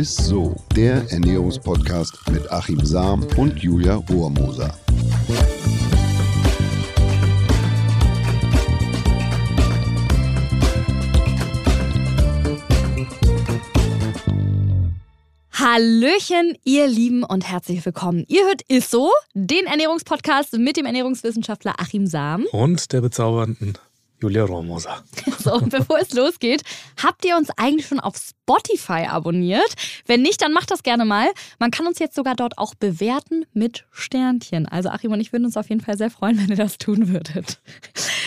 ist so, der Ernährungspodcast mit Achim Sam und Julia Rohrmoser. Hallöchen, ihr Lieben und herzlich willkommen. Ihr hört Isso, den Ernährungspodcast mit dem Ernährungswissenschaftler Achim Sam. Und der bezaubernden Julia Rohrmoser. So, und bevor es losgeht, habt ihr uns eigentlich schon auf Spotify abonniert? Wenn nicht, dann macht das gerne mal. Man kann uns jetzt sogar dort auch bewerten mit Sternchen. Also Achim und ich würden uns auf jeden Fall sehr freuen, wenn ihr das tun würdet.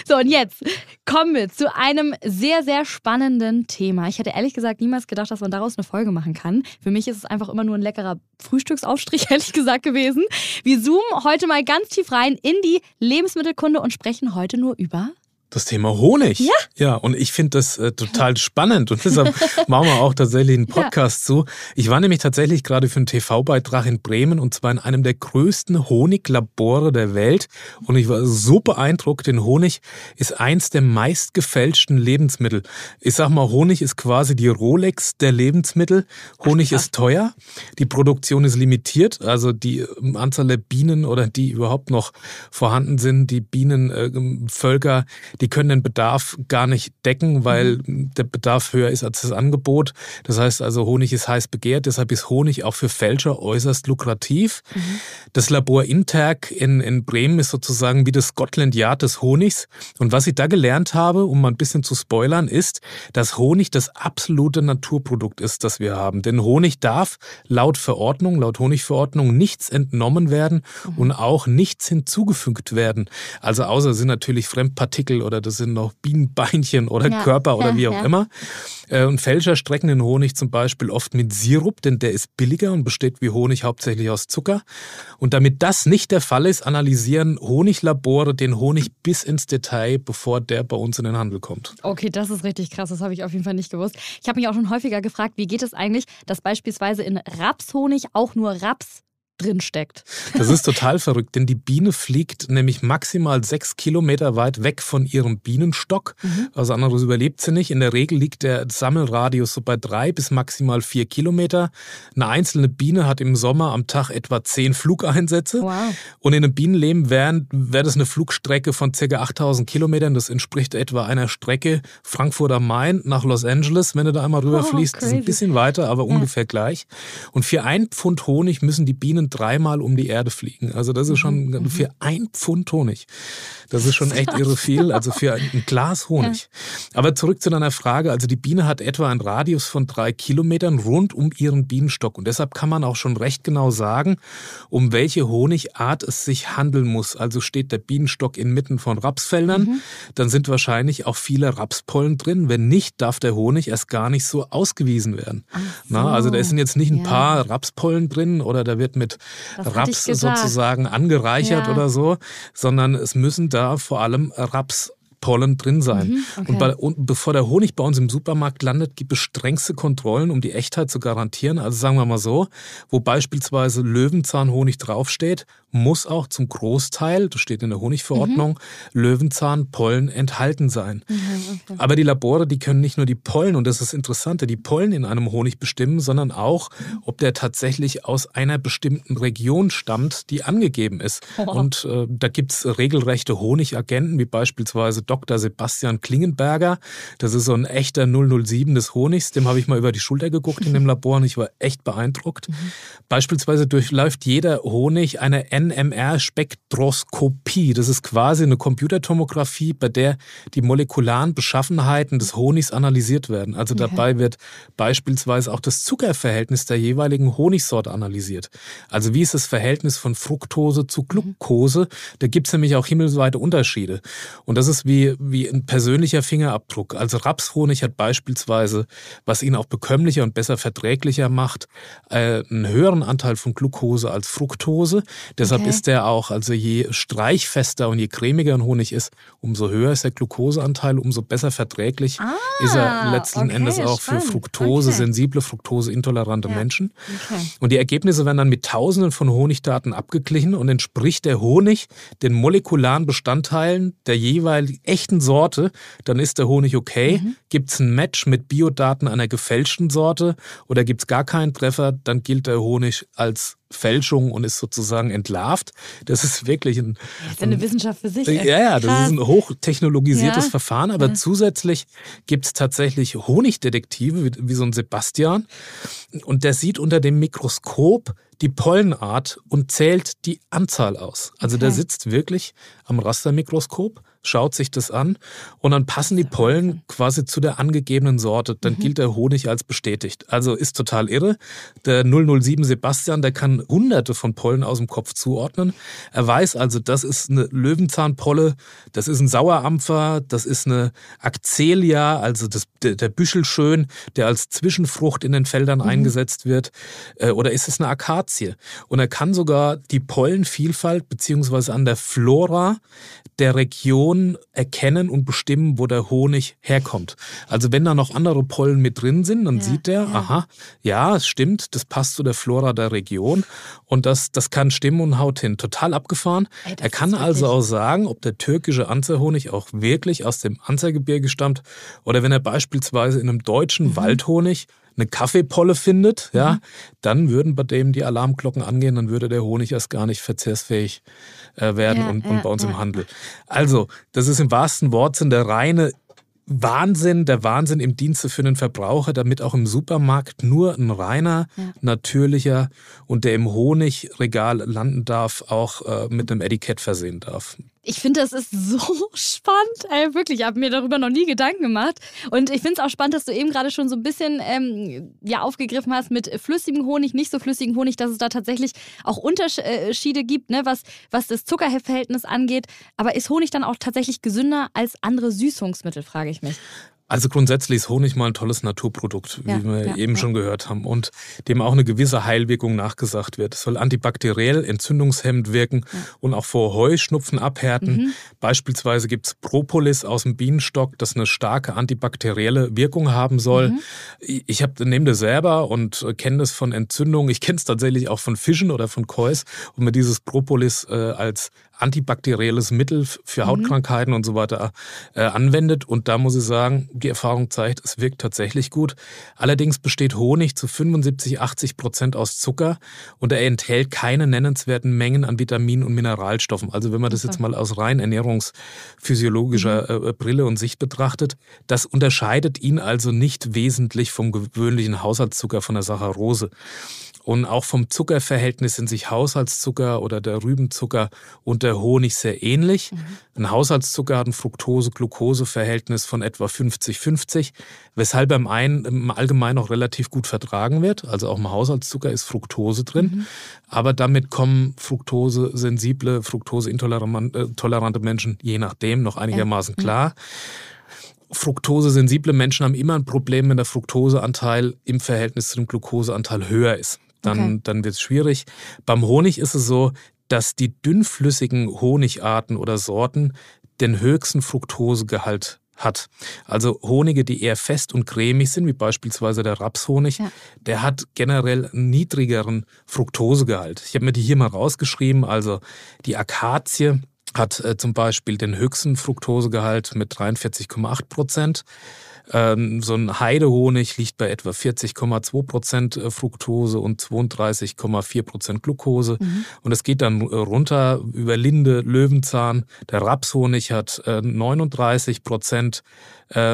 So, und jetzt kommen wir zu einem sehr, sehr spannenden Thema. Ich hätte ehrlich gesagt niemals gedacht, dass man daraus eine Folge machen kann. Für mich ist es einfach immer nur ein leckerer Frühstücksaufstrich, ehrlich gesagt, gewesen. Wir zoomen heute mal ganz tief rein in die Lebensmittelkunde und sprechen heute nur über das Thema Honig. Ja. Ja, und ich finde das äh, total spannend und deshalb machen wir auch tatsächlich einen Podcast ja. zu. Ich war nämlich tatsächlich gerade für einen TV-Beitrag in Bremen und zwar in einem der größten Honiglabore der Welt und ich war so beeindruckt, denn Honig ist eins der meistgefälschten Lebensmittel. Ich sag mal, Honig ist quasi die Rolex der Lebensmittel. Honig Ach, ist teuer, die Produktion ist limitiert, also die ähm, Anzahl der Bienen oder die überhaupt noch vorhanden sind, die Bienenvölker, äh, die können den Bedarf gar nicht decken, weil mhm. der Bedarf höher ist als das Angebot. Das heißt also, Honig ist heiß begehrt, deshalb ist Honig auch für Fälscher äußerst lukrativ. Mhm. Das Labor Interg in, in Bremen ist sozusagen wie das Scotland Yard des Honigs. Und was ich da gelernt habe, um mal ein bisschen zu spoilern, ist, dass Honig das absolute Naturprodukt ist, das wir haben. Denn Honig darf laut Verordnung, laut Honigverordnung nichts entnommen werden mhm. und auch nichts hinzugefügt werden. Also außer sind natürlich Fremdpartikel oder oder das sind noch Bienenbeinchen oder ja, Körper oder ja, wie auch ja. immer. Äh, und Fälscher strecken den Honig zum Beispiel oft mit Sirup, denn der ist billiger und besteht wie Honig hauptsächlich aus Zucker. Und damit das nicht der Fall ist, analysieren Honiglabore den Honig bis ins Detail, bevor der bei uns in den Handel kommt. Okay, das ist richtig krass. Das habe ich auf jeden Fall nicht gewusst. Ich habe mich auch schon häufiger gefragt, wie geht es eigentlich, dass beispielsweise in Rapshonig auch nur Raps drin steckt. Das ist total verrückt, denn die Biene fliegt nämlich maximal sechs Kilometer weit weg von ihrem Bienenstock. Mhm. Also anderes überlebt sie nicht. In der Regel liegt der Sammelradius so bei drei bis maximal vier Kilometer. Eine einzelne Biene hat im Sommer am Tag etwa zehn Flugeinsätze. Wow. Und in einem Bienenleben wäre wär das eine Flugstrecke von ca. 8000 Kilometern. Das entspricht etwa einer Strecke Frankfurt am Main nach Los Angeles, wenn du da einmal rüberfliegst. Oh, das ist ein bisschen weiter, aber ja. ungefähr gleich. Und für ein Pfund Honig müssen die Bienen dreimal um die Erde fliegen. Also das ist schon mhm. für ein Pfund Honig. Das ist schon echt irre viel, also für ein Glas Honig. Aber zurück zu deiner Frage. Also die Biene hat etwa einen Radius von drei Kilometern rund um ihren Bienenstock. Und deshalb kann man auch schon recht genau sagen, um welche Honigart es sich handeln muss. Also steht der Bienenstock inmitten von Rapsfeldern, mhm. dann sind wahrscheinlich auch viele Rapspollen drin. Wenn nicht, darf der Honig erst gar nicht so ausgewiesen werden. So. Na, also da sind jetzt nicht ein ja. paar Rapspollen drin oder da wird mit Raps sozusagen angereichert ja. oder so, sondern es müssen da vor allem Raps Pollen drin sein. Mhm, okay. und, bei, und, bevor der Honig bei uns im Supermarkt landet, gibt es strengste Kontrollen, um die Echtheit zu garantieren. Also sagen wir mal so, wo beispielsweise Löwenzahnhonig draufsteht, muss auch zum Großteil, das steht in der Honigverordnung, mhm. Löwenzahnpollen enthalten sein. Mhm, okay. Aber die Labore, die können nicht nur die Pollen, und das ist das Interessante, die Pollen in einem Honig bestimmen, sondern auch, ob der tatsächlich aus einer bestimmten Region stammt, die angegeben ist. Oh. Und äh, da gibt's regelrechte Honigagenten, wie beispielsweise Dr. Sebastian Klingenberger. Das ist so ein echter 007 des Honigs. Dem habe ich mal über die Schulter geguckt in dem Labor und ich war echt beeindruckt. Mhm. Beispielsweise durchläuft jeder Honig eine NMR-Spektroskopie. Das ist quasi eine Computertomographie, bei der die molekularen Beschaffenheiten des Honigs analysiert werden. Also dabei wird beispielsweise auch das Zuckerverhältnis der jeweiligen Honigsorte analysiert. Also wie ist das Verhältnis von Fructose zu Glucose? Da gibt es nämlich auch himmelsweite Unterschiede. Und das ist wie wie, ein persönlicher Fingerabdruck. Also Rapshonig hat beispielsweise, was ihn auch bekömmlicher und besser verträglicher macht, äh, einen höheren Anteil von Glucose als Fructose. Deshalb okay. ist der auch, also je streichfester und je cremiger ein Honig ist, umso höher ist der Glucoseanteil, umso besser verträglich ah, ist er letzten okay, Endes auch spannend. für Fructose, okay. sensible, fruktoseintolerante ja. Menschen. Und die Ergebnisse werden dann mit Tausenden von Honigdaten abgeglichen und entspricht der Honig den molekularen Bestandteilen der jeweiligen echten Sorte, dann ist der Honig okay. Mhm. Gibt es ein Match mit Biodaten einer gefälschten Sorte oder gibt es gar keinen Treffer, dann gilt der Honig als Fälschung und ist sozusagen entlarvt. Das ist wirklich ein. Das ist eine Wissenschaft für sich. Ja, ja, das ist ein hochtechnologisiertes ja. Verfahren, aber ja. zusätzlich gibt es tatsächlich Honigdetektive, wie, wie so ein Sebastian. Und der sieht unter dem Mikroskop die Pollenart und zählt die Anzahl aus. Also okay. der sitzt wirklich am Rastermikroskop schaut sich das an und dann passen die Pollen quasi zu der angegebenen Sorte. Dann mhm. gilt der Honig als bestätigt. Also ist total irre. Der 007 Sebastian, der kann hunderte von Pollen aus dem Kopf zuordnen. Er weiß also, das ist eine Löwenzahnpolle, das ist ein Sauerampfer, das ist eine Accelia, also das, der, der Büschelschön, der als Zwischenfrucht in den Feldern mhm. eingesetzt wird. Äh, oder ist es eine Akazie? Und er kann sogar die Pollenvielfalt beziehungsweise an der Flora der Region erkennen und bestimmen, wo der Honig herkommt. Also wenn da noch andere Pollen mit drin sind, dann ja, sieht der, ja. aha, ja, es stimmt, das passt zu der Flora der Region und das, das kann stimmen und haut hin. Total abgefahren. Ey, er kann also auch sagen, ob der türkische Anzerhonig auch wirklich aus dem Anzergebirge stammt oder wenn er beispielsweise in einem deutschen mhm. Waldhonig eine Kaffeepolle findet, mhm. ja, dann würden bei dem die Alarmglocken angehen, dann würde der Honig erst gar nicht verzehrsfähig äh, werden ja, und, und bei uns ja. im Handel. Also, das ist im wahrsten Wortsinn der reine Wahnsinn, der Wahnsinn im Dienste für den Verbraucher, damit auch im Supermarkt nur ein reiner, ja. natürlicher und der im Honigregal landen darf, auch äh, mit einem Etikett versehen darf. Ich finde, das ist so spannend. Ey, wirklich, ich habe mir darüber noch nie Gedanken gemacht. Und ich finde es auch spannend, dass du eben gerade schon so ein bisschen ähm, ja, aufgegriffen hast mit flüssigem Honig, nicht so flüssigem Honig, dass es da tatsächlich auch Unterschiede gibt, ne, was, was das Zuckerverhältnis angeht. Aber ist Honig dann auch tatsächlich gesünder als andere Süßungsmittel, frage ich mich. Also grundsätzlich ist Honig mal ein tolles Naturprodukt, wie ja, wir ja, eben ja. schon gehört haben, und dem auch eine gewisse Heilwirkung nachgesagt wird. Es soll antibakteriell, entzündungshemmend wirken und auch vor Heuschnupfen abhärten. Mhm. Beispielsweise gibt es Propolis aus dem Bienenstock, das eine starke antibakterielle Wirkung haben soll. Mhm. Ich nehme das selber und kenne das von Entzündungen. Ich kenne es tatsächlich auch von Fischen oder von Kois und mir dieses Propolis äh, als antibakterielles Mittel für mhm. Hautkrankheiten mhm. und so weiter äh, anwendet. Und da muss ich sagen, die Erfahrung zeigt, es wirkt tatsächlich gut. Allerdings besteht Honig zu 75, 80 Prozent aus Zucker und er enthält keine nennenswerten Mengen an Vitaminen und Mineralstoffen. Also wenn man das jetzt mal aus rein ernährungsphysiologischer mhm. äh, Brille und Sicht betrachtet, das unterscheidet ihn also nicht wesentlich vom gewöhnlichen Haushaltszucker von der Saccharose. Und auch vom Zuckerverhältnis sind sich Haushaltszucker oder der Rübenzucker und der Honig sehr ähnlich. Mhm. Ein Haushaltszucker hat ein Fructose-Glucose-Verhältnis von etwa 50-50, weshalb beim einen im Allgemeinen auch relativ gut vertragen wird. Also auch im Haushaltszucker ist Fructose drin. Mhm. Aber damit kommen Fructose-sensible, Fructose-intolerante Menschen je nachdem noch einigermaßen ja. klar. Fructose-sensible Menschen haben immer ein Problem, wenn der Fructoseanteil im Verhältnis zu dem Glukoseanteil höher ist dann, okay. dann wird es schwierig. Beim Honig ist es so, dass die dünnflüssigen Honigarten oder Sorten den höchsten Fructosegehalt hat. Also Honige, die eher fest und cremig sind, wie beispielsweise der Rapshonig, ja. der hat generell einen niedrigeren Fructosegehalt. Ich habe mir die hier mal rausgeschrieben. Also die Akazie hat äh, zum Beispiel den höchsten Fructosegehalt mit 43,8 Prozent. Ähm, so ein Heidehonig liegt bei etwa 40,2 Prozent äh, Fructose und 32,4 Prozent Glucose. Mhm. Und es geht dann äh, runter über Linde, Löwenzahn. Der Rapshonig hat 39 äh, Prozent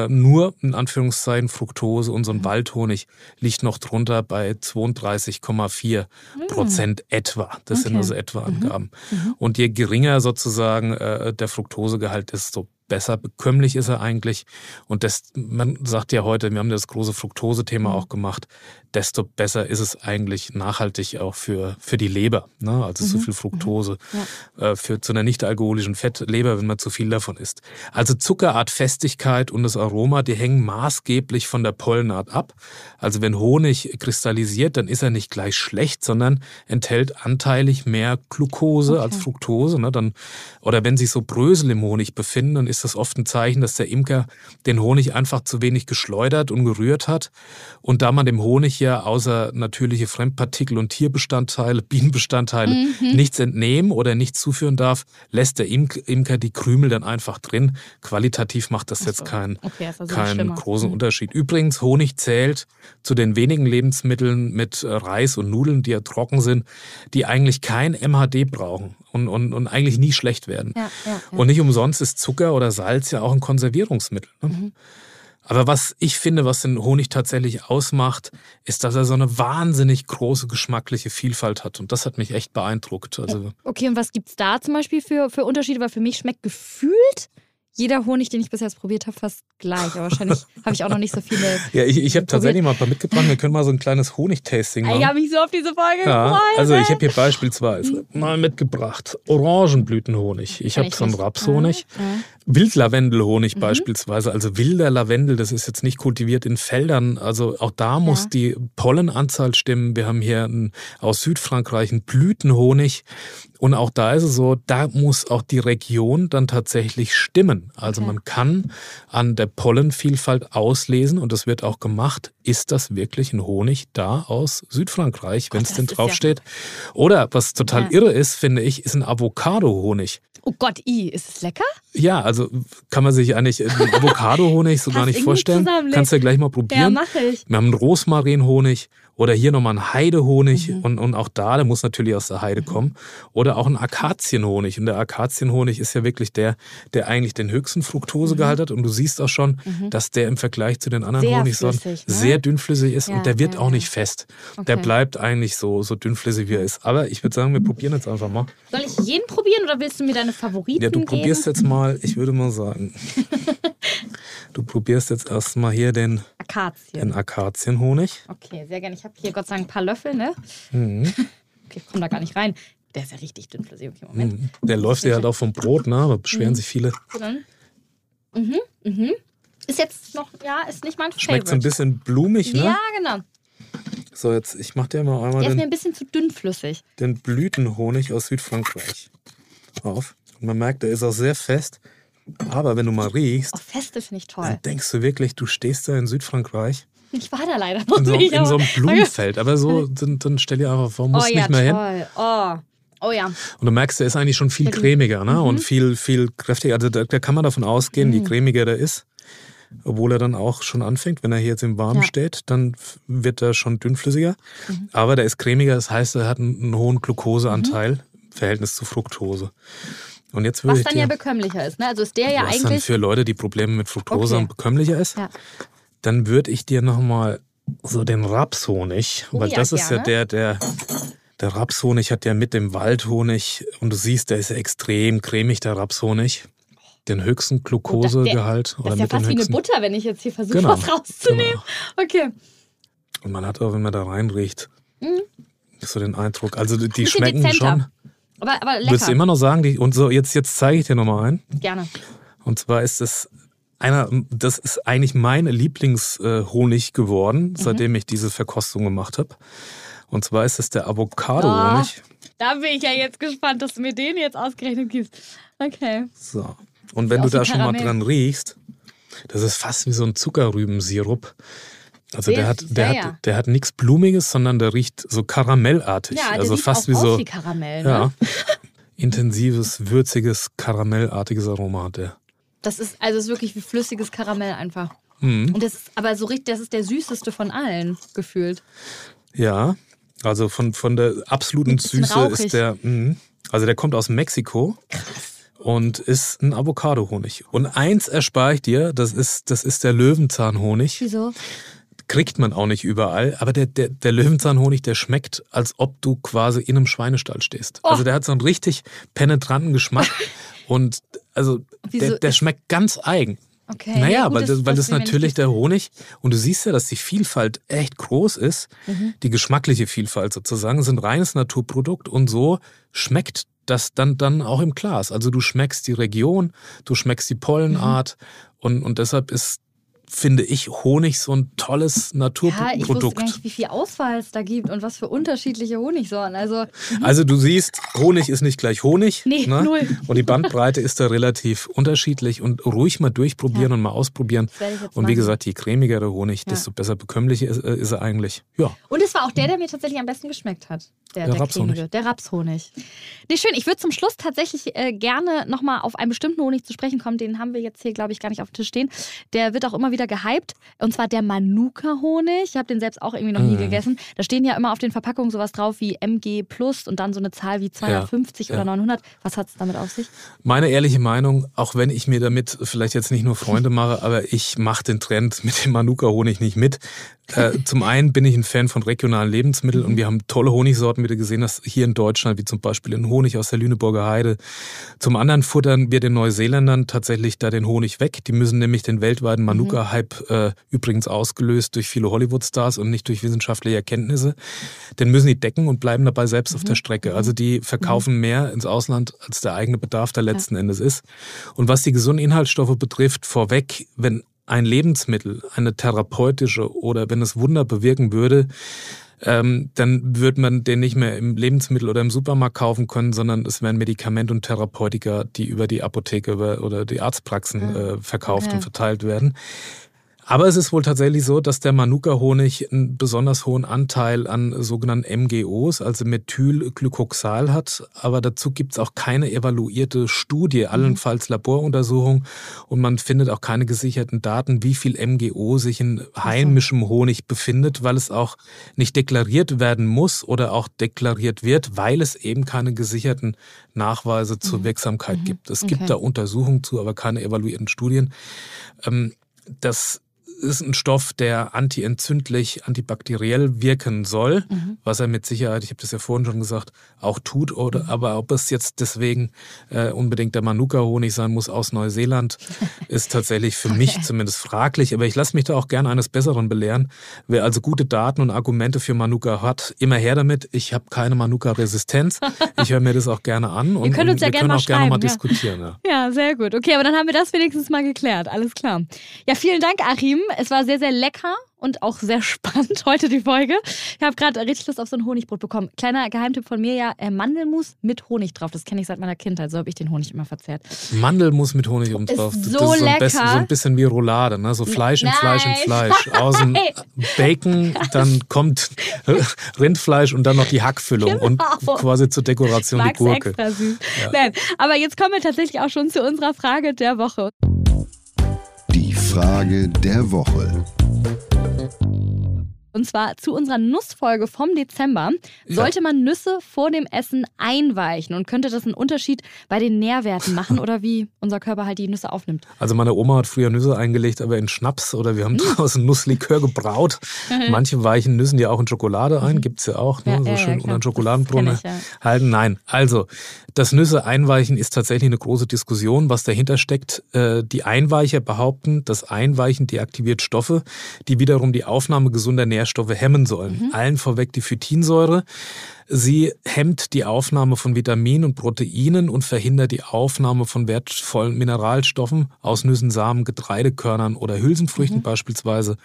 nur in Anführungszeichen Fructose und so ein mhm. Waldhonig liegt noch drunter bei 32,4 Prozent mhm. etwa. Das okay. sind also etwa mhm. Angaben. Mhm. Und je geringer sozusagen der Fructosegehalt ist, desto besser bekömmlich ist er eigentlich. Und das, man sagt ja heute, wir haben das große Fructose-Thema mhm. auch gemacht, desto besser ist es eigentlich nachhaltig auch für, für die Leber. Ne? Also mhm. zu viel Fructose mhm. ja. äh, führt zu einer nicht alkoholischen Fettleber, wenn man zu viel davon isst. Also Zuckerart, Festigkeit und das Aroma, die hängen maßgeblich von der Pollenart ab. Also wenn Honig kristallisiert, dann ist er nicht gleich schlecht, sondern enthält anteilig mehr Glucose okay. als Fructose. Ne? Dann, oder wenn sich so Brösel im Honig befinden, dann ist ist das oft ein Zeichen, dass der Imker den Honig einfach zu wenig geschleudert und gerührt hat. Und da man dem Honig ja außer natürliche Fremdpartikel und Tierbestandteile, Bienenbestandteile Mhm. nichts entnehmen oder nichts zuführen darf, lässt der Imk- Imker die Krümel dann einfach drin. Qualitativ macht das Ach jetzt so. keinen Okay, das keinen großen Mhm. Unterschied. Übrigens, Honig zählt zu den wenigen Lebensmitteln mit äh, Reis und Nudeln, die ja trocken sind, die eigentlich kein MHD brauchen und, und, und eigentlich nie schlecht werden. Ja, ja, ja. Und nicht umsonst ist Zucker oder Salz ja auch ein Konservierungsmittel. Ne? Mhm. Aber was ich finde, was den Honig tatsächlich ausmacht, ist, dass er so eine wahnsinnig große geschmackliche Vielfalt hat. Und das hat mich echt beeindruckt. Also Okay, und was gibt's da zum Beispiel für, für Unterschiede? Weil für mich schmeckt gefühlt jeder Honig, den ich bisher jetzt probiert habe, fast gleich. Aber wahrscheinlich habe ich auch noch nicht so viele. ja, ich, ich habe tatsächlich mal ein paar mitgebracht. Wir können mal so ein kleines Honigtasting machen. Ich habe mich so auf diese Folge Ja, gefreut. also ich habe hier beispielsweise mal mitgebracht Orangenblütenhonig. Ich habe so einen. Rapshonig. Ja, ja. Wildlavendelhonig beispielsweise, also wilder Lavendel, das ist jetzt nicht kultiviert in Feldern. Also auch da muss die Pollenanzahl stimmen. Wir haben hier einen, aus Südfrankreich einen Blütenhonig. Und auch da ist es so, da muss auch die Region dann tatsächlich stimmen. Also Okay. man kann an der Pollenvielfalt auslesen, und das wird auch gemacht, ist das wirklich ein Honig da aus Südfrankreich, wenn es denn ist ja- draufsteht. Oder was total Ja. irre ist, finde ich, ist ein Avocado-Honig. Oh Gott, i, ist es lecker? Ja, also kann man sich eigentlich einen Avocado-Honig so gar nicht vorstellen. Kannst du ja gleich mal Ja, probieren. mache ich. wir haben einen Rosmarinhonig oder hier nochmal einen Heidehonig Mhm. und, und auch da, der muss natürlich aus der Heide kommen. Oder auch ein Akazienhonig. Und der Akazienhonig ist ja wirklich der, der eigentlich den höchsten Fructosegehalt hat. Und du siehst auch schon, dass der im Vergleich zu den anderen Mhm. Sehr Honigsorten flüssig, ne? sehr dünnflüssig ist Ja, und der wird ja, auch nicht fest. Der Okay. bleibt eigentlich so, so dünnflüssig, wie er ist. Aber ich würde sagen, wir probieren jetzt einfach mal. Soll ich jeden probieren oder willst du mir deine Favoriten Ja, du geben? probierst jetzt mal, ich würde mal sagen, du probierst jetzt erstmal hier den, Akazien. den Akazienhonig. Okay, sehr gerne. Ich habe hier Gott sei Dank ein paar Löffel, ne? Mhm. Okay, komm da gar nicht rein. Der ist ja richtig dünnflüssig. Okay, Moment. Mhm. Der läuft dir halt auch vom Brot, ne? Da beschweren sich viele. Mhm, mhm. Ist jetzt noch, ja, ist nicht mein Schmeckt so ein bisschen blumig, ne? Ja, genau. So, jetzt, ich mach dir mal einmal Der ist mir ein bisschen zu dünnflüssig. den Blütenhonig aus Südfrankreich auf. Und man merkt, der ist auch sehr fest. Aber wenn du mal riechst, Oh, Feste finde ich toll. dann denkst du wirklich, du stehst da in Südfrankreich, Ich war da leider noch in so, nicht. in so einem Blumenfeld. Aber so, dann, dann stell dir einfach vor, Oh musst ja, nicht mehr hin. toll. Oh. oh ja. Und du merkst, der ist eigentlich schon viel cremiger ne? Mhm. und viel, viel kräftiger. Also da, da kann man davon ausgehen, je cremiger der ist, obwohl er dann auch schon anfängt, wenn er hier jetzt im Warmen Ja. steht, dann wird er schon dünnflüssiger. Mhm. Aber der ist cremiger, das heißt, er hat einen, einen hohen Glukoseanteil im Verhältnis zu Fructose. Und jetzt würde Was dann dir, ja bekömmlicher ist, ne? Also ist der ja was dann eigentlich. für Leute, die Probleme mit Fructose Okay. haben, bekömmlicher ist, Ja. dann würde ich dir nochmal so den Rapshonig, Oh weil ja, das ist ja gerne. der, der, der Rapshonig hat ja mit dem Waldhonig, und du siehst, der ist ja extrem cremig, der Rapshonig. Den höchsten Glukosegehalt. Das oder ist ja fast wie eine. Butter, wenn ich jetzt hier versuche, Genau, was rauszunehmen. Okay. Und man hat auch, wenn man da reinriecht, so den Eindruck. Also die Mhm. Schmecken dezenter. schon. Aber, aber Würdest du lecker. immer noch sagen, die, und so, jetzt, jetzt zeige ich dir nochmal einen. Gerne. Und zwar ist es einer, das ist eigentlich mein Lieblingshonig geworden, Mhm. seitdem ich diese Verkostung gemacht habe. Und zwar ist es der Avocado-Honig. Da bin ich ja jetzt gespannt, dass du mir den jetzt ausgerechnet gibst. Okay. So. Und wenn du da schon mal Karamell. dran riechst, das ist fast wie so ein Zuckerrübensirup. Also der hat, der sehr. hat, der hat nichts Blumiges, sondern der riecht so karamellartig. Ja, der also sieht fast auch wie so wie Karamell. Ne? ja, intensives, würziges, karamellartiges Aroma hat der. Das ist also ist wirklich wie flüssiges Karamell einfach. Mhm. Und das ist aber so richtig, das ist der süßeste von allen gefühlt. Ja, also von, von der absoluten Süße rauchig. ist der, mh, also der kommt aus Mexiko und ist ein Avocado-Honig. Und eins erspare ich dir, das ist, das ist der Löwenzahnhonig. Wieso? Kriegt man auch nicht überall, aber der, der, der Löwenzahnhonig, der schmeckt, als ob du quasi in einem Schweinestall stehst. Oh. Also der hat so einen richtig penetranten Geschmack und also der, der schmeckt ganz eigen. Okay. Naja, ja, gut, weil das, weil das natürlich der Honig, und du siehst ja, dass die Vielfalt echt groß ist, Mhm. die geschmackliche Vielfalt sozusagen, ein reines Naturprodukt und so schmeckt das dann, dann auch im Glas. Also du schmeckst die Region, du schmeckst die Pollenart Mhm. und, und deshalb ist finde ich, Honig so ein tolles Naturprodukt. Ja, ich wusste gar nicht, wie viel Auswahl es da gibt und was für unterschiedliche Honigsorten. Also, mhm. also du siehst, Honig ist nicht gleich Honig. Nee, ne? null. Und die Bandbreite ist da relativ unterschiedlich und ruhig mal durchprobieren ja. und mal ausprobieren. Und wie gesagt, je cremigere Honig, ja. desto besser bekömmlich ist, äh, ist, er eigentlich. Ja. Und es war auch der, der mir tatsächlich am besten geschmeckt hat. Der, der, der Rapshonig. Der Rapshonig. Nee, schön. Ich würde zum Schluss tatsächlich äh, gerne nochmal auf einen bestimmten Honig zu sprechen kommen. Den haben wir jetzt hier, glaube ich, gar nicht auf dem Tisch stehen. Der wird auch immer wieder gehypt. Und zwar der Manuka-Honig. Ich habe den selbst auch irgendwie noch nie mhm. gegessen. Da stehen ja immer auf den Verpackungen sowas drauf wie MG Plus und dann so eine Zahl wie 250 ja, oder ja. 900. Was hat es damit auf sich? Meine ehrliche Meinung, auch wenn ich mir damit vielleicht jetzt nicht nur Freunde mache, aber ich mache den Trend mit dem Manuka-Honig nicht mit. Äh, zum einen bin ich ein Fan von regionalen Lebensmitteln und wir haben tolle Honigsorten, wie du gesehen hast, hier in Deutschland, wie zum Beispiel den Honig aus der Lüneburger Heide. Zum anderen futtern wir den Neuseeländern tatsächlich da den Honig weg. Die müssen nämlich den weltweiten Manuka-Hype äh, übrigens ausgelöst durch viele Hollywood-Stars und nicht durch wissenschaftliche Erkenntnisse. Den müssen die decken und bleiben dabei selbst mhm. auf der Strecke. Also die verkaufen mhm. mehr ins Ausland, als der eigene Bedarf da letzten ja. Endes ist. Und was die gesunden Inhaltsstoffe betrifft, vorweg, wenn ein Lebensmittel, eine therapeutische oder wenn es Wunder bewirken würde, ähm, dann würde man den nicht mehr im Lebensmittel oder im Supermarkt kaufen können, sondern es wären Medikamente und Therapeutika, die über die Apotheke oder die Arztpraxen äh, verkauft ja. und verteilt werden. Aber es ist wohl tatsächlich so, dass der Manuka-Honig einen besonders hohen Anteil an sogenannten MGOs, also Methylglycoxal hat. Aber dazu gibt es auch keine evaluierte Studie, mhm. allenfalls Laboruntersuchung. Und man findet auch keine gesicherten Daten, wie viel MGO sich in heimischem Honig befindet, weil es auch nicht deklariert werden muss oder auch deklariert wird, weil es eben keine gesicherten Nachweise zur mhm. Wirksamkeit mhm. gibt. Es okay. gibt da Untersuchungen zu, aber keine evaluierten Studien. Ähm, das ist ein Stoff, der antientzündlich, antibakteriell wirken soll, mhm. was er mit Sicherheit, ich habe das ja vorhin schon gesagt, auch tut. Oder, mhm. Aber ob es jetzt deswegen äh, unbedingt der Manuka-Honig sein muss aus Neuseeland, ist tatsächlich für okay. mich zumindest fraglich. Aber ich lasse mich da auch gerne eines Besseren belehren. Wer also gute Daten und Argumente für Manuka hat, immer her damit. Ich habe keine Manuka-Resistenz. Ich höre mir das auch gerne an. Und, wir können uns ja gerne auch gerne mal ja. diskutieren. Ja. ja, sehr gut. Okay, aber dann haben wir das wenigstens mal geklärt. Alles klar. Ja, vielen Dank, Achim. Es war sehr, sehr lecker und auch sehr spannend heute die Folge. Ich habe gerade richtig Lust auf so ein Honigbrot bekommen. Kleiner Geheimtipp von mir ja, äh, Mandelmus mit Honig drauf. Das kenne ich seit meiner Kindheit. So habe ich den Honig immer verzehrt. Mandelmus mit Honig oben drauf. Ist so das ist so lecker. Ein so ein bisschen wie Roulade, ne? So Fleisch in Fleisch in Fleisch. Außen Bacon, dann kommt Rindfleisch und dann noch die Hackfüllung genau. und quasi zur Dekoration die Gurke. Extra süß. Ja. Nein, aber jetzt kommen wir tatsächlich auch schon zu unserer Frage der Woche. Frage der Woche. Und zwar zu unserer Nussfolge vom Dezember. Sollte man Nüsse vor dem Essen einweichen und könnte das einen Unterschied bei den Nährwerten machen oder wie unser Körper halt die Nüsse aufnimmt? Also meine Oma hat früher Nüsse eingelegt, aber in Schnaps oder wir haben draußen Nusslikör gebraut. Manche weichen Nüssen ja auch in Schokolade ein, mhm. gibt es ja auch, ne? so schön unter Schokoladenbrunnen ja. halten. Nein, also das Nüsse einweichen ist tatsächlich eine große Diskussion, was dahinter steckt. Äh, die Einweicher behaupten, das Einweichen deaktiviert Stoffe, die wiederum die Aufnahme gesunder Nährstoffe Nährstoffe hemmen sollen. Mhm. Allen vorweg die Phytinsäure. Sie hemmt die Aufnahme von Vitaminen und Proteinen und verhindert die Aufnahme von wertvollen Mineralstoffen aus Nüssen, Samen, Getreidekörnern oder Hülsenfrüchten mhm. beispielsweise.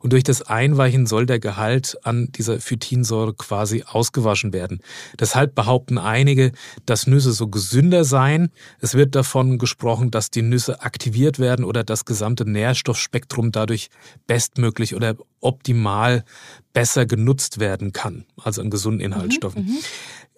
Und durch das Einweichen soll der Gehalt an dieser Phytinsäure quasi ausgewaschen werden. Deshalb behaupten einige, dass Nüsse so gesünder seien. Es wird davon gesprochen, dass die Nüsse aktiviert werden oder das gesamte Nährstoffspektrum dadurch bestmöglich oder optimal besser genutzt werden kann, also an gesunden mhm, Inhaltsstoffen. Mhm,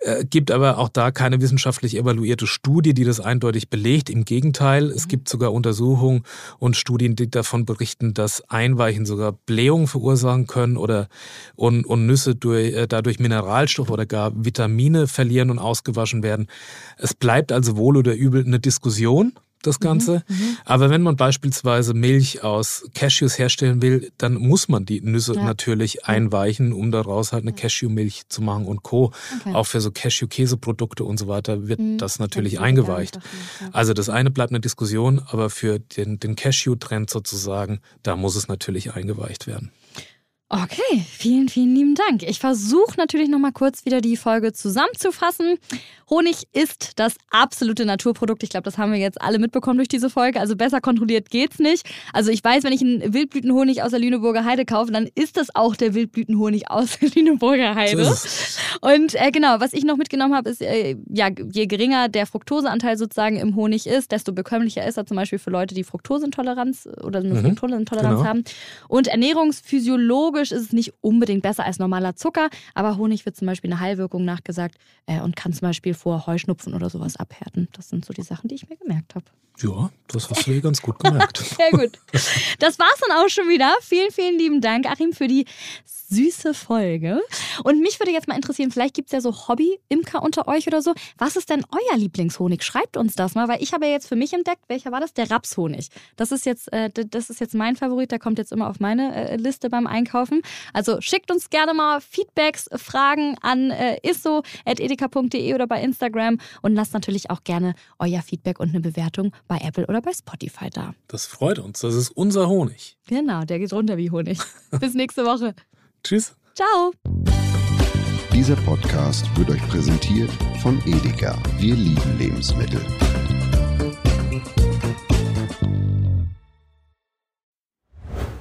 äh, gibt aber auch da keine wissenschaftlich evaluierte Studie, die das eindeutig belegt. Im Gegenteil, es mhm. gibt sogar Untersuchungen und Studien, die davon berichten, dass Einweichen sogar Blähungen verursachen können oder und, und Nüsse durch, äh, dadurch Mineralstoffe oder gar Vitamine verlieren und ausgewaschen werden. Es bleibt also wohl oder übel eine Diskussion das mhm, Ganze. Mhm, Aber wenn man beispielsweise Milch aus Cashews herstellen will, dann muss man die Nüsse ja. natürlich einweichen, um daraus halt eine Cashewmilch zu machen und Co. Okay. Auch für so Cashew-Käseprodukte und so weiter wird mhm. das natürlich das eingeweicht. Also das eine bleibt eine Diskussion, aber für den, den Cashew-Trend sozusagen, da muss es natürlich eingeweicht werden. Okay, vielen, vielen lieben Dank. Ich versuche natürlich noch mal kurz wieder die Folge zusammenzufassen. Honig ist das absolute Naturprodukt. Ich glaube, das haben wir jetzt alle mitbekommen durch diese Folge. Also besser kontrolliert geht's nicht. Also ich weiß, wenn ich einen Wildblütenhonig aus der Lüneburger Heide kaufe, dann ist das auch der Wildblütenhonig aus der Lüneburger Heide. Und äh, genau, was ich noch mitgenommen habe, ist, äh, ja, je geringer der Fructoseanteil sozusagen im Honig ist, desto bekömmlicher ist er zum Beispiel für Leute, die Fructoseintoleranz oder eine mhm, Fructoseintoleranz genau. haben. Und ernährungsphysiologisch ist es nicht unbedingt besser als normaler Zucker, aber Honig wird zum Beispiel eine Heilwirkung nachgesagt äh, und kann zum Beispiel vor Heuschnupfen oder sowas abhärten. Das sind so die Sachen, die ich mir gemerkt habe. Ja, das hast du dir ganz gut gemerkt. Sehr gut. Das war's dann auch schon wieder. Vielen, vielen lieben Dank, Achim, für die süße Folge. Und mich würde jetzt mal interessieren, vielleicht gibt es ja so Hobby-Imker unter euch oder so. Was ist denn euer Lieblingshonig? Schreibt uns das mal, weil ich habe ja jetzt für mich entdeckt, welcher war das? Der Rapshonig. Das ist jetzt, äh, das ist jetzt mein Favorit, der kommt jetzt immer auf meine äh, Liste beim Einkaufen. Also schickt uns gerne mal Feedbacks, Fragen an äh, isso.edeka.de oder bei Instagram und lasst natürlich auch gerne euer Feedback und eine Bewertung bei Apple oder bei Spotify da. Das freut uns. Das ist unser Honig. Genau, der geht runter wie Honig. Bis nächste Woche. Tschüss. Ciao. Dieser Podcast wird euch präsentiert von Edeka. Wir lieben Lebensmittel.